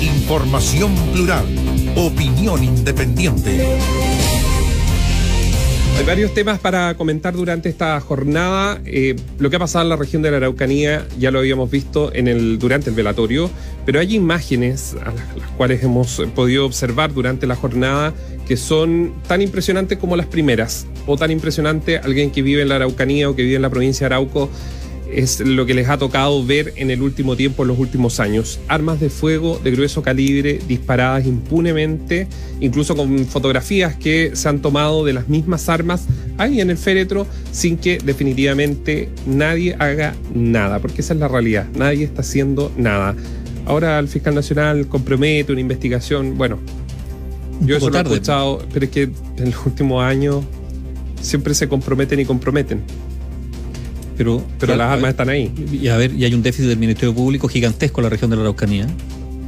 Información plural. Opinión independiente. Hay varios temas para comentar durante esta jornada. Eh, lo que ha pasado en la región de la Araucanía ya lo habíamos visto en el, durante el velatorio, pero hay imágenes a las, las cuales hemos podido observar durante la jornada que son tan impresionantes como las primeras, o tan impresionante alguien que vive en la Araucanía o que vive en la provincia de Arauco es lo que les ha tocado ver en el último tiempo, en los últimos años. Armas de fuego de grueso calibre disparadas impunemente, incluso con fotografías que se han tomado de las mismas armas ahí en el féretro, sin que definitivamente nadie haga nada, porque esa es la realidad, nadie está haciendo nada. Ahora el fiscal nacional compromete una investigación, bueno, yo eso lo he escuchado, pero es que en los últimos años siempre se comprometen y comprometen pero, pero las armas están ahí. Y a ver, y hay un déficit del Ministerio Público gigantesco en la región de la Araucanía.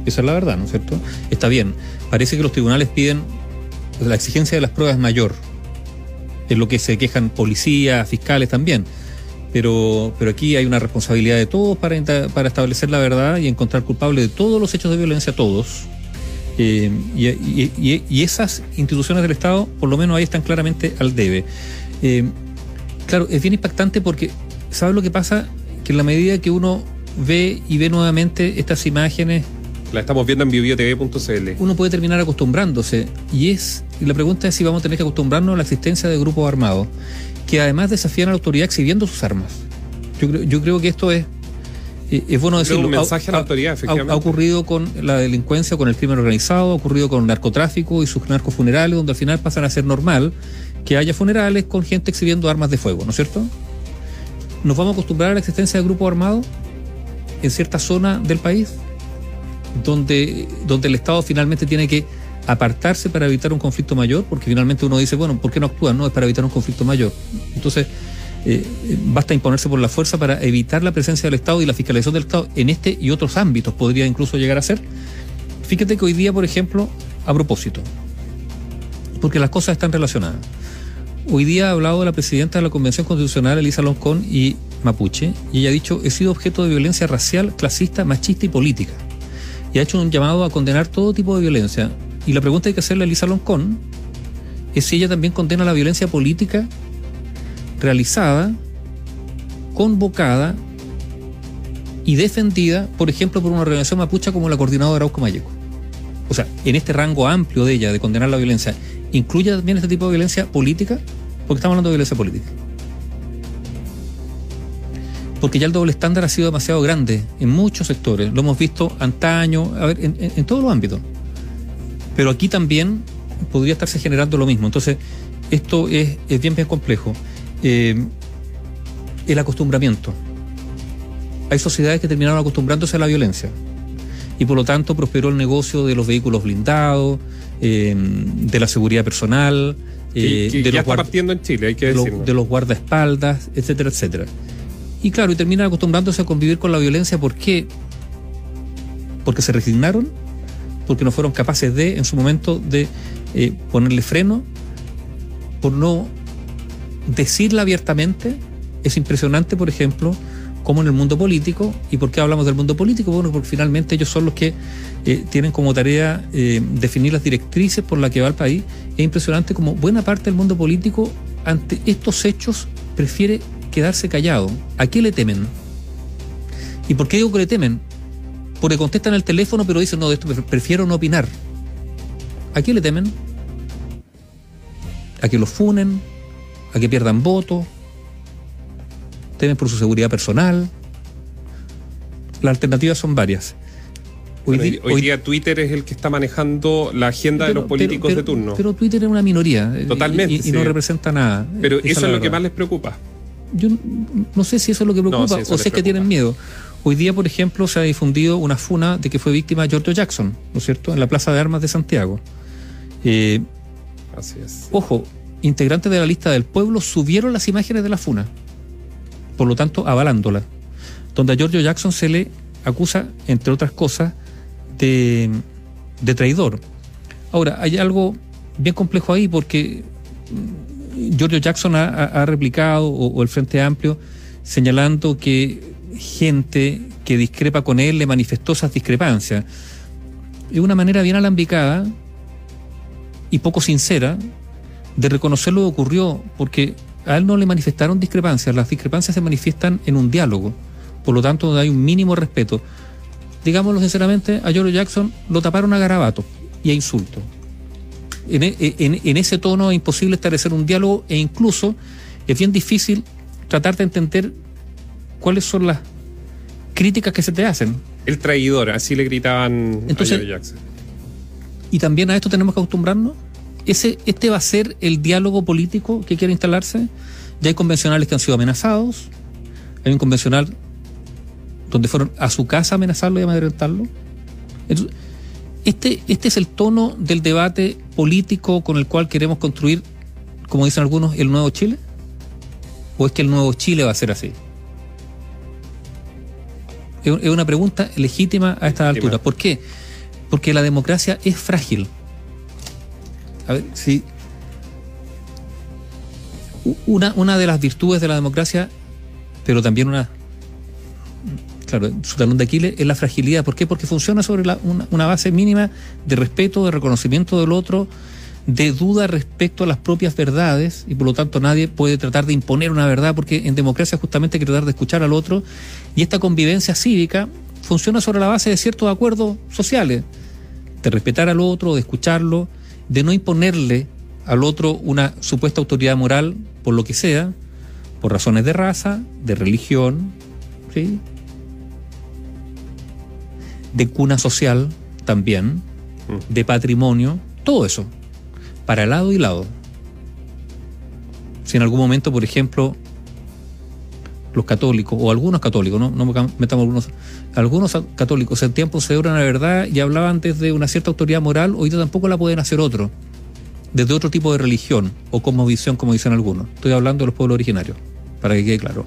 Esa es la verdad, ¿no es cierto? Está bien. Parece que los tribunales piden la exigencia de las pruebas mayor. Es lo que se quejan policías, fiscales también. Pero, pero aquí hay una responsabilidad de todos para, para establecer la verdad y encontrar culpables de todos los hechos de violencia, todos. Eh, y, y, y, esas instituciones del Estado, por lo menos ahí están claramente al debe. Eh, claro, es bien impactante porque ¿Sabes lo que pasa? Que en la medida que uno ve y ve nuevamente estas imágenes. La estamos viendo en bibliotv.cl. Uno puede terminar acostumbrándose. Y es. Y la pregunta es si vamos a tener que acostumbrarnos a la existencia de grupos armados que además desafían a la autoridad exhibiendo sus armas. Yo creo, yo creo que esto es. Eh, es bueno decirlo. Un mensaje a, la autoridad, efectivamente. Ha, ocurrido con la delincuencia, con el crimen organizado, ha ocurrido con el narcotráfico y sus narcofunerales, donde al final pasan a ser normal que haya funerales con gente exhibiendo armas de fuego, ¿no es cierto? Nos vamos a acostumbrar a la existencia de grupos armados en cierta zona del país, donde, donde el Estado finalmente tiene que apartarse para evitar un conflicto mayor, porque finalmente uno dice, bueno, ¿por qué no actúan? No, es para evitar un conflicto mayor. Entonces, eh, basta imponerse por la fuerza para evitar la presencia del Estado y la fiscalización del Estado en este y otros ámbitos, podría incluso llegar a ser. Fíjate que hoy día, por ejemplo, a propósito, porque las cosas están relacionadas. Hoy día ha hablado la presidenta de la Convención Constitucional, Elisa Loncón, y Mapuche, y ella ha dicho, he sido objeto de violencia racial, clasista, machista y política. Y ha hecho un llamado a condenar todo tipo de violencia. Y la pregunta que hay que hacerle a Elisa Loncón es si ella también condena la violencia política realizada, convocada y defendida, por ejemplo, por una organización mapucha como la Coordinadora Arauco Mayeco. O sea, en este rango amplio de ella de condenar la violencia incluye también este tipo de violencia política, porque estamos hablando de violencia política. Porque ya el doble estándar ha sido demasiado grande en muchos sectores. Lo hemos visto antaño, a ver, en, todos los ámbitos. Pero aquí también podría estarse generando lo mismo. Entonces, esto es, bien, bien complejo. Eh, el acostumbramiento. Hay sociedades que terminaron acostumbrándose a la violencia y por lo tanto prosperó el negocio de los vehículos blindados, eh, de la seguridad personal, eh, de, los partiendo en Chile, hay que de, los guardaespaldas, etcétera, etcétera. Y claro, y terminan acostumbrándose a convivir con la violencia, ¿por qué? Porque se resignaron, porque no fueron capaces de, en su momento, de eh, ponerle freno, por no decirla abiertamente. Es impresionante, por ejemplo, como en el mundo político. ¿Y por qué hablamos del mundo político? Bueno, porque finalmente ellos son los que eh, tienen como tarea eh, definir las directrices por las que va el país. Es impresionante como buena parte del mundo político ante estos hechos prefiere quedarse callado. ¿A qué le temen? ¿Y por qué digo que le temen? Porque contestan el teléfono pero dicen, no, de esto prefiero no opinar. ¿A qué le temen? ¿A que los funen? ¿A que pierdan votos? Temen por su seguridad personal. Las alternativas son varias. Hoy, día Twitter es el que está manejando la agenda de los políticos de turno. Pero Twitter es una minoría. Eh, Totalmente. Y, no representa nada. Pero eso es, lo que más les preocupa. Yo no sé si eso es lo que preocupa o si es que tienen miedo. Hoy día, por ejemplo, se ha difundido una funa de que fue víctima George Jackson, ¿no es cierto?, en la Plaza de Armas de Santiago. Eh, Así es. Ojo, integrantes de la lista del pueblo subieron las imágenes de la funa por lo tanto avalándola, donde a Giorgio Jackson se le acusa, entre otras cosas, de, traidor. Ahora, hay algo bien complejo ahí porque Giorgio Jackson ha, replicado, o, el Frente Amplio, señalando que gente que discrepa con él le manifestó esas discrepancias. es una manera bien alambicada y poco sincera de reconocer lo que ocurrió, porque a él no le manifestaron discrepancias, las discrepancias se manifiestan en un diálogo, por lo tanto hay un mínimo respeto. Digámoslo sinceramente, a George Jackson lo taparon a garabato y a insulto. En, e, en, en, ese tono es imposible establecer un diálogo e incluso es bien difícil tratar de entender cuáles son las críticas que se te hacen. El traidor, así le gritaban Entonces, a George Jackson. Y también a esto tenemos que acostumbrarnos. Ese, este va a ser el diálogo político que quiere instalarse. Ya hay convencionales que han sido amenazados. Hay un convencional donde fueron a su casa a amenazarlo y a amedrentarlo. Entonces, este, este es el tono del debate político con el cual queremos construir, como dicen algunos, el nuevo Chile. ¿O es que el nuevo Chile va a ser así? Es una pregunta legítima a esta altura. ¿Por qué? Porque la democracia es frágil. A ver. Una, una de las virtudes de la democracia, pero también una. Claro, su talón de Aquiles es la fragilidad. ¿Por qué? Porque funciona sobre una, una base mínima de respeto, de reconocimiento del otro, de duda respecto a las propias verdades y por lo tanto nadie puede tratar de imponer una verdad porque en democracia justamente hay que tratar de escuchar al otro y esta convivencia cívica funciona sobre la base de ciertos acuerdos sociales, de respetar al otro, de escucharlo, de no imponerle al otro una supuesta autoridad moral por lo que sea, por razones de raza, de religión, ¿sí? de cuna social también, de patrimonio, todo eso para lado y lado. Si en algún momento, por ejemplo, los católicos, o algunos católicos, no, no metamos algunos, algunos católicos en tiempo se dieron la verdad y hablaban desde una cierta autoridad moral, hoy tampoco la pueden hacer otros, desde otro tipo de religión o como visión, como dicen algunos. Estoy hablando de los pueblos originarios, para que quede claro.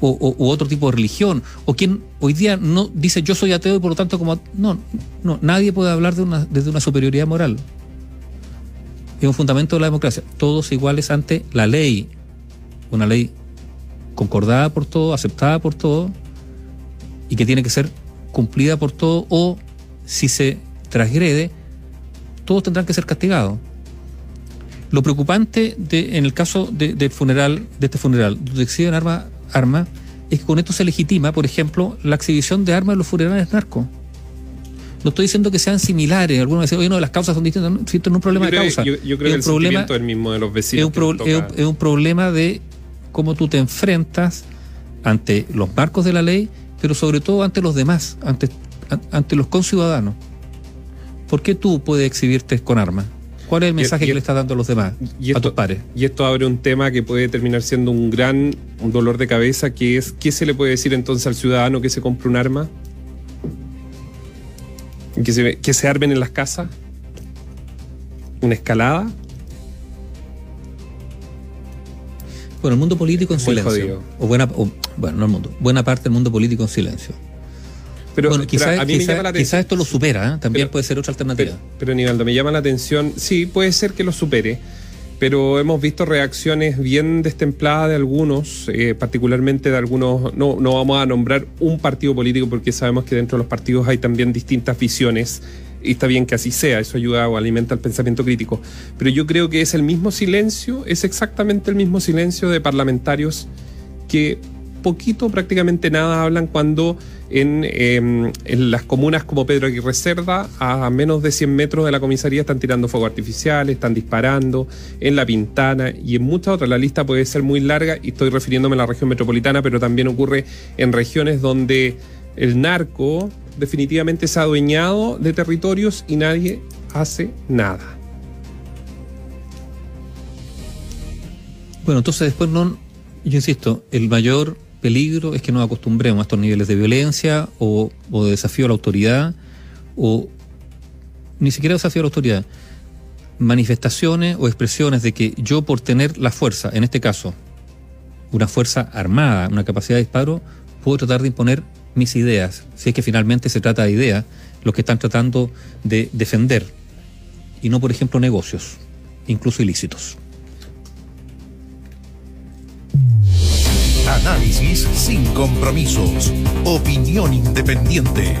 O, o, o, otro tipo de religión, o quien hoy día no dice yo soy ateo y por lo tanto como no, no, nadie puede hablar de una, desde una superioridad moral es un fundamento de la democracia. Todos iguales ante la ley. Una ley concordada por todos, aceptada por todos y que tiene que ser cumplida por todos o si se transgrede, todos tendrán que ser castigados. Lo preocupante de, en el caso de, del funeral, de este funeral, donde exhiben armas, arma, es que con esto se legitima, por ejemplo, la exhibición de armas en los funerales narcos. No estoy diciendo que sean similares. Algunos dicen, oye, no, las causas son distintas. No, existe un problema yo creo, de causa. Yo, yo creo que el problema es el mismo de los vecinos. Es un, pro, es, un, es un, problema de cómo tú te enfrentas ante los marcos de la ley, pero sobre todo ante los demás, ante, ante los conciudadanos. ¿Por qué tú puedes exhibirte con armas? ¿Cuál es el mensaje y, y, que le estás dando a los demás, y esto, a tus pares? Y esto abre un tema que puede terminar siendo un gran un dolor de cabeza, que es, ¿qué se le puede decir entonces al ciudadano que se compre un arma? que se, que se armen en las casas, una escalada. Bueno, el mundo político en silencio. O buena, o, bueno, no el mundo. Buena parte del mundo político en silencio. Pero, bueno, quizás pero a mí me llama la esto lo supera, ¿eh? también pero, puede ser otra alternativa. Pero, pero Nivaldo, me llama la atención, sí, puede ser que lo supere, pero hemos visto reacciones bien destempladas de algunos, eh, particularmente de algunos, no, no vamos a nombrar un partido político porque sabemos que dentro de los partidos hay también distintas visiones y está bien que así sea, eso ayuda o alimenta el pensamiento crítico, pero yo creo que es el mismo silencio, es exactamente el mismo silencio de parlamentarios que poquito, prácticamente nada hablan cuando en, eh, en, las comunas como Pedro Aguirre Cerda, a menos de 100 metros de la comisaría, están tirando fuego artificial, están disparando, en La Pintana y en muchas otras. La lista puede ser muy larga y estoy refiriéndome a la región metropolitana, pero también ocurre en regiones donde el narco definitivamente se ha adueñado de territorios y nadie hace nada. Bueno, entonces después no, yo insisto, el mayor peligro es que nos acostumbremos a estos niveles de violencia o, o, de desafío a la autoridad o ni siquiera desafío a la autoridad. Manifestaciones o expresiones de que yo por tener la fuerza, en este caso, una fuerza armada, una capacidad de disparo, puedo tratar de imponer mis ideas, si es que finalmente se trata de ideas, los que están tratando de defender, y no, por ejemplo, negocios, incluso ilícitos. Análisis sin compromisos. Opinión independiente.